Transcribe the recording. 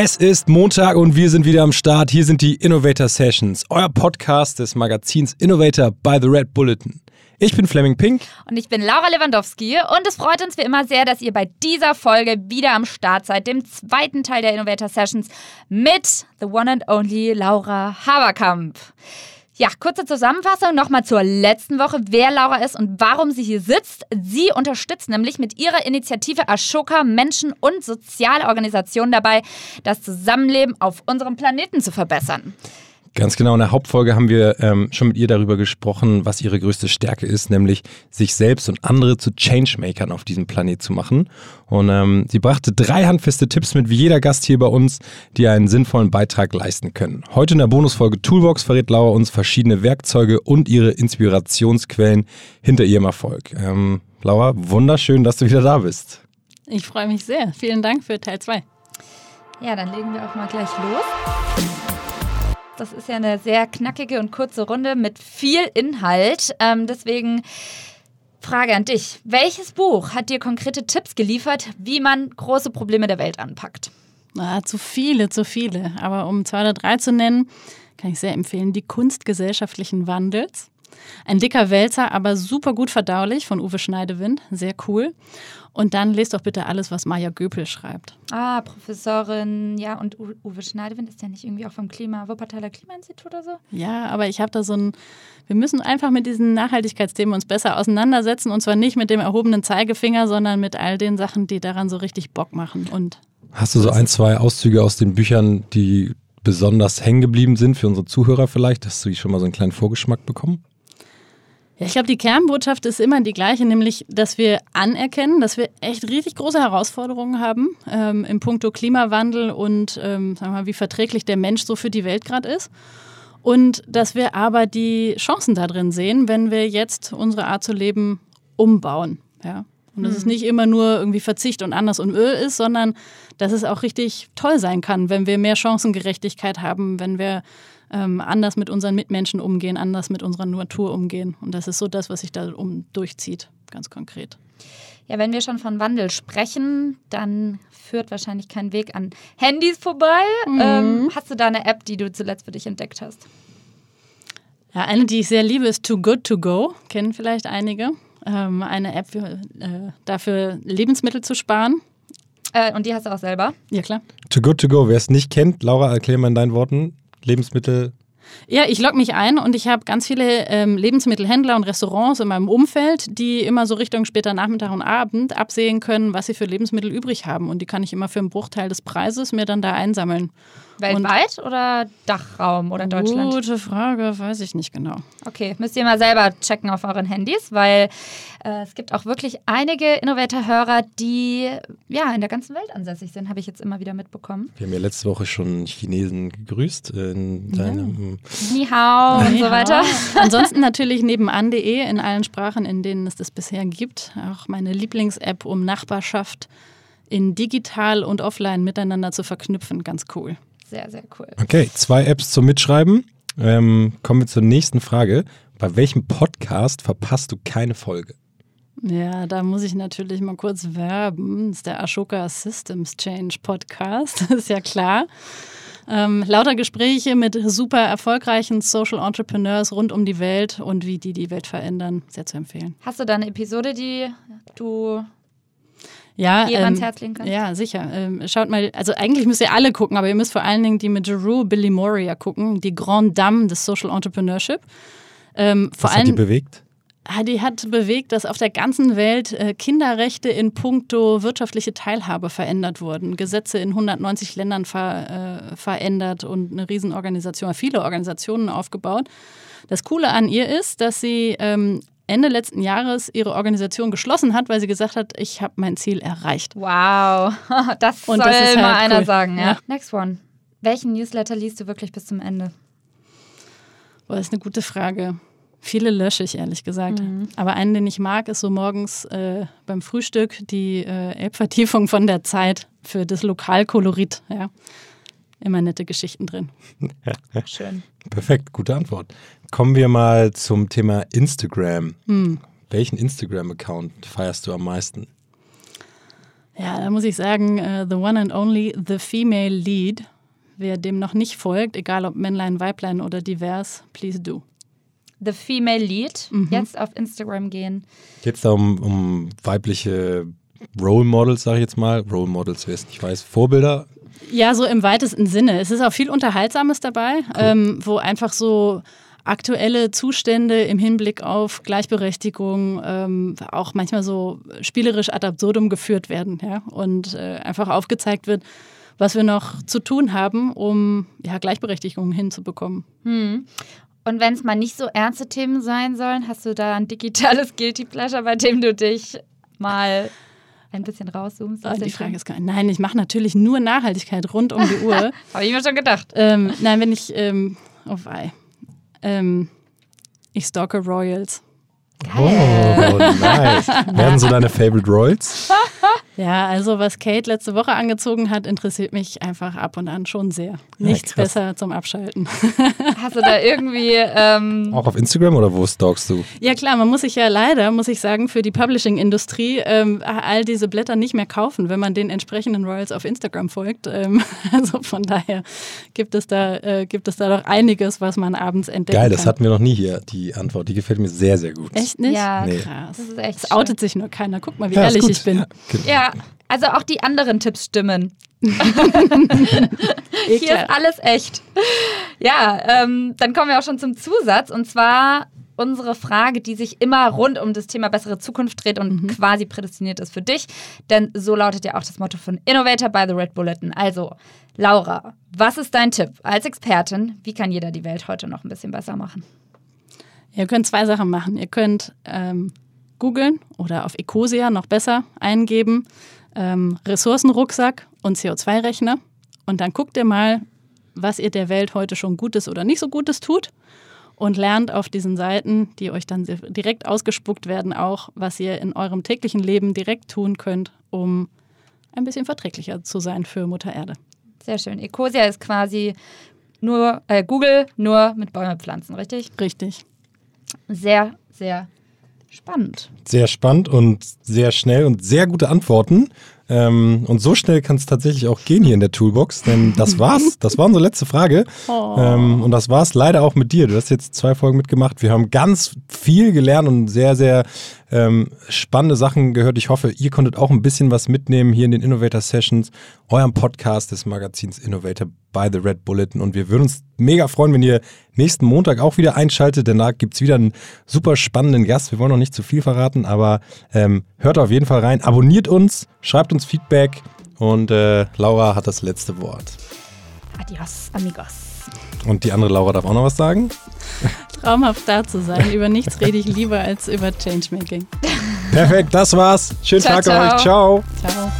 Es ist Montag und wir sind wieder am Start. Hier sind die Innovator Sessions, euer Podcast des Magazins Innovator by the Red Bulletin. Ich bin Fleming Pink. Und ich bin Laura Lewandowski. Und es freut uns wie immer sehr, dass ihr bei dieser Folge wieder am Start seid, dem zweiten Teil der Innovator Sessions mit The One and Only Laura Haberkamp. Ja, kurze Zusammenfassung nochmal zur letzten Woche, wer Laura ist und warum sie hier sitzt. Sie unterstützt nämlich mit ihrer Initiative Ashoka Menschen und soziale Organisationen dabei, das Zusammenleben auf unserem Planeten zu verbessern. Ganz genau, in der Hauptfolge haben wir ähm, schon mit ihr darüber gesprochen, was ihre größte Stärke ist, nämlich sich selbst und andere zu Changemakern auf diesem Planet zu machen. Und ähm, sie brachte drei handfeste Tipps mit, wie jeder Gast hier bei uns, die einen sinnvollen Beitrag leisten können. Heute in der Bonusfolge Toolbox verrät Laura uns verschiedene Werkzeuge und ihre Inspirationsquellen hinter ihrem Erfolg. Ähm, Laura, wunderschön, dass du wieder da bist. Ich freue mich sehr. Vielen Dank für Teil 2. Ja, dann legen wir auch mal gleich los. Das ist ja eine sehr knackige und kurze Runde mit viel Inhalt. Ähm, deswegen Frage an dich. Welches Buch hat dir konkrete Tipps geliefert, wie man große Probleme der Welt anpackt? Ah, zu viele, zu viele. Aber um zwei oder drei zu nennen, kann ich sehr empfehlen. Die Kunst gesellschaftlichen Wandels. Ein dicker Wälzer, aber super gut verdaulich von Uwe Schneidewind. Sehr cool. Und dann lest doch bitte alles, was Maja Göpel schreibt. Ah, Professorin, ja, und Uwe Schneidewind ist ja nicht irgendwie auch vom Klima, Wuppertaler Klimainstitut oder so? Ja, aber ich habe da so ein, wir müssen einfach mit diesen Nachhaltigkeitsthemen uns besser auseinandersetzen und zwar nicht mit dem erhobenen Zeigefinger, sondern mit all den Sachen, die daran so richtig Bock machen. Und Hast du so ein, zwei Auszüge aus den Büchern, die besonders hängen geblieben sind für unsere Zuhörer vielleicht? Hast du schon mal so einen kleinen Vorgeschmack bekommen? Ja, ich glaube, die Kernbotschaft ist immer die gleiche, nämlich, dass wir anerkennen, dass wir echt richtig große Herausforderungen haben ähm, im Punkto Klimawandel und ähm, sagen wir mal, wie verträglich der Mensch so für die Welt gerade ist. Und dass wir aber die Chancen da drin sehen, wenn wir jetzt unsere Art zu leben umbauen. Ja. Und dass mhm. es nicht immer nur irgendwie Verzicht und anders und Öl ist, sondern dass es auch richtig toll sein kann, wenn wir mehr Chancengerechtigkeit haben, wenn wir ähm, anders mit unseren Mitmenschen umgehen, anders mit unserer Natur umgehen. Und das ist so das, was sich da um durchzieht, ganz konkret. Ja, wenn wir schon von Wandel sprechen, dann führt wahrscheinlich kein Weg an Handys vorbei. Mhm. Ähm, hast du da eine App, die du zuletzt für dich entdeckt hast? Ja, eine, die ich sehr liebe, ist Too Good To Go. Kennen vielleicht einige. Ähm, eine App für, äh, dafür, Lebensmittel zu sparen. Äh, und die hast du auch selber? Ja, klar. Too Good To Go, wer es nicht kennt, Laura, erklär mal in deinen Worten. Lebensmittel ja, ich logge mich ein und ich habe ganz viele ähm, Lebensmittelhändler und Restaurants in meinem Umfeld, die immer so Richtung später Nachmittag und Abend absehen können, was sie für Lebensmittel übrig haben. Und die kann ich immer für einen Bruchteil des Preises mir dann da einsammeln. Weltweit und oder Dachraum oder Deutschland? Gute Frage, weiß ich nicht genau. Okay, müsst ihr mal selber checken auf euren Handys, weil äh, es gibt auch wirklich einige Innovator-Hörer, die ja in der ganzen Welt ansässig sind, habe ich jetzt immer wieder mitbekommen. Wir haben ja letzte Woche schon Chinesen gegrüßt in deinem ja. Ni hao und so weiter. Ansonsten natürlich nebenan.de in allen Sprachen, in denen es das bisher gibt. Auch meine Lieblings-App um Nachbarschaft in digital und offline miteinander zu verknüpfen. Ganz cool. Sehr, sehr cool. Okay, zwei Apps zum Mitschreiben. Ähm, kommen wir zur nächsten Frage. Bei welchem Podcast verpasst du keine Folge? Ja, da muss ich natürlich mal kurz werben. Das ist der Ashoka Systems Change Podcast, das ist ja klar. Ähm, lauter Gespräche mit super erfolgreichen Social Entrepreneurs rund um die Welt und wie die die Welt verändern, sehr zu empfehlen. Hast du da eine Episode, die du ja, ähm, ans Herz legen kannst? Ja, sicher. Ähm, schaut mal, also eigentlich müsst ihr alle gucken, aber ihr müsst vor allen Dingen die mit Jeru Billy Moria gucken, die Grand Dame des Social Entrepreneurship. Ähm, Was hat die bewegt? Ah, die hat bewegt, dass auf der ganzen Welt äh, Kinderrechte in puncto wirtschaftliche Teilhabe verändert wurden. Gesetze in 190 Ländern ver, äh, verändert und eine Riesenorganisation, viele Organisationen aufgebaut. Das Coole an ihr ist, dass sie ähm, Ende letzten Jahres ihre Organisation geschlossen hat, weil sie gesagt hat, ich habe mein Ziel erreicht. Wow, das Und soll das mal halt einer cool. sagen. Ja. ja. Next one. Welchen Newsletter liest du wirklich bis zum Ende? Boah, das ist eine gute Frage. Viele lösche ich, ehrlich gesagt. Mhm. Aber einen, den ich mag, ist so morgens äh, beim Frühstück die äh, Elbvertiefung von der Zeit für das Lokalkolorit. Ja. Immer nette Geschichten drin. Schön. Perfekt, gute Antwort. Kommen wir mal zum Thema Instagram. Hm. Welchen Instagram-Account feierst du am meisten? Ja, da muss ich sagen, uh, the one and only, the female lead. Wer dem noch nicht folgt, egal ob Männlein, Weiblein oder divers, please do. The Female Lead. Mhm. Jetzt auf Instagram gehen. Geht es da um, um weibliche Role Models, sage ich jetzt mal. Role Models, wer es nicht weiß, Vorbilder. Ja, so im weitesten Sinne. Es ist auch viel Unterhaltsames dabei, cool. ähm, wo einfach so aktuelle Zustände im Hinblick auf Gleichberechtigung ähm, auch manchmal so spielerisch ad absurdum geführt werden ja? und äh, einfach aufgezeigt wird, was wir noch zu tun haben, um ja, Gleichberechtigung hinzubekommen. Hm. Und wenn es mal nicht so ernste Themen sein sollen, hast du da ein digitales Guilty Pleasure, bei dem du dich mal ein bisschen rauszoomst? Oh, die Frage ist gar nicht. Nein, ich mache natürlich nur Nachhaltigkeit rund um die Uhr. Habe ich mir schon gedacht. Ähm, nein, wenn ich, ähm, oh wei. Ähm, ich stalke Royals. Geil. Oh, nice. Werden so deine Favorite Royals? Ja, also was Kate letzte Woche angezogen hat, interessiert mich einfach ab und an schon sehr. Nichts ja, besser zum Abschalten. Hast du da irgendwie... Ähm Auch auf Instagram oder wo stalkst du? Ja klar, man muss sich ja leider, muss ich sagen, für die Publishing-Industrie ähm, all diese Blätter nicht mehr kaufen, wenn man den entsprechenden Royals auf Instagram folgt. Ähm, also von daher gibt es, da, äh, gibt es da doch einiges, was man abends entdeckt. Geil, das hatten wir noch nie hier, die Antwort. Die gefällt mir sehr, sehr gut. Echt nicht? Ja, nee. krass. Das ist echt Es outet sich nur keiner. Guck mal, wie ja, ehrlich ich bin. Ja, genau. Ja, also auch die anderen Tipps stimmen. Hier ist alles echt. Ja, ähm, dann kommen wir auch schon zum Zusatz und zwar unsere Frage, die sich immer rund um das Thema bessere Zukunft dreht und mhm. quasi prädestiniert ist für dich. Denn so lautet ja auch das Motto von Innovator by the Red Bulletin. Also, Laura, was ist dein Tipp als Expertin? Wie kann jeder die Welt heute noch ein bisschen besser machen? Ihr könnt zwei Sachen machen. Ihr könnt ähm, googeln oder auf Ecosia noch besser eingeben ähm, Ressourcenrucksack und CO2-Rechner. Und dann guckt ihr mal, was ihr der Welt heute schon Gutes oder nicht so Gutes tut und lernt auf diesen Seiten, die euch dann direkt ausgespuckt werden, auch, was ihr in eurem täglichen Leben direkt tun könnt, um ein bisschen verträglicher zu sein für Mutter Erde. Sehr schön. Ecosia ist quasi nur äh, Google, nur mit Bäume pflanzen, richtig? Richtig. Sehr, sehr Spannend. Sehr spannend und sehr schnell und sehr gute Antworten. Ähm, und so schnell kann es tatsächlich auch gehen hier in der Toolbox, denn das war's. Das war unsere letzte Frage. Oh. Ähm, und das war's leider auch mit dir. Du hast jetzt zwei Folgen mitgemacht. Wir haben ganz viel gelernt und sehr, sehr ähm, spannende Sachen gehört. Ich hoffe, ihr konntet auch ein bisschen was mitnehmen hier in den Innovator Sessions, eurem Podcast des Magazins Innovator by the Red Bulletin. Und wir würden uns mega freuen, wenn ihr nächsten Montag auch wieder einschaltet, denn da gibt es wieder einen super spannenden Gast. Wir wollen noch nicht zu viel verraten, aber ähm, hört auf jeden Fall rein, abonniert uns, schreibt uns Feedback und äh, Laura hat das letzte Wort. Adios, amigos. Und die andere Laura darf auch noch was sagen? Traumhaft da zu sein. Über nichts rede ich lieber als über Changemaking. Perfekt, das war's. Schönen ciao, Tag ciao. euch. Ciao. Ciao.